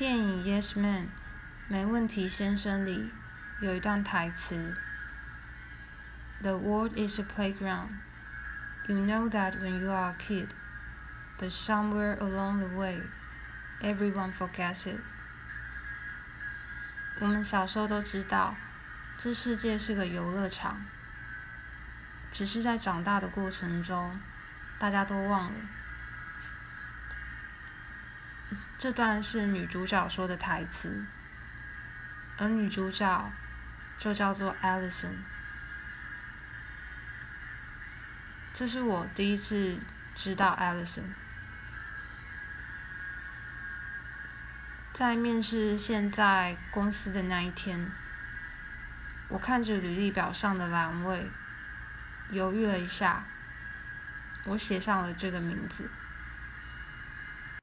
电影《Yes Man》没问题先生里有一段台词：“The world is a playground. You know that when you are a kid, but somewhere along the way, everyone forgets it.” 我们小时候都知道，这世界是个游乐场，只是在长大的过程中，大家都忘了。这段是女主角说的台词，而女主角就叫做 Alison。这是我第一次知道 Alison。在面试现在公司的那一天，我看着履历表上的栏位，犹豫了一下，我写上了这个名字。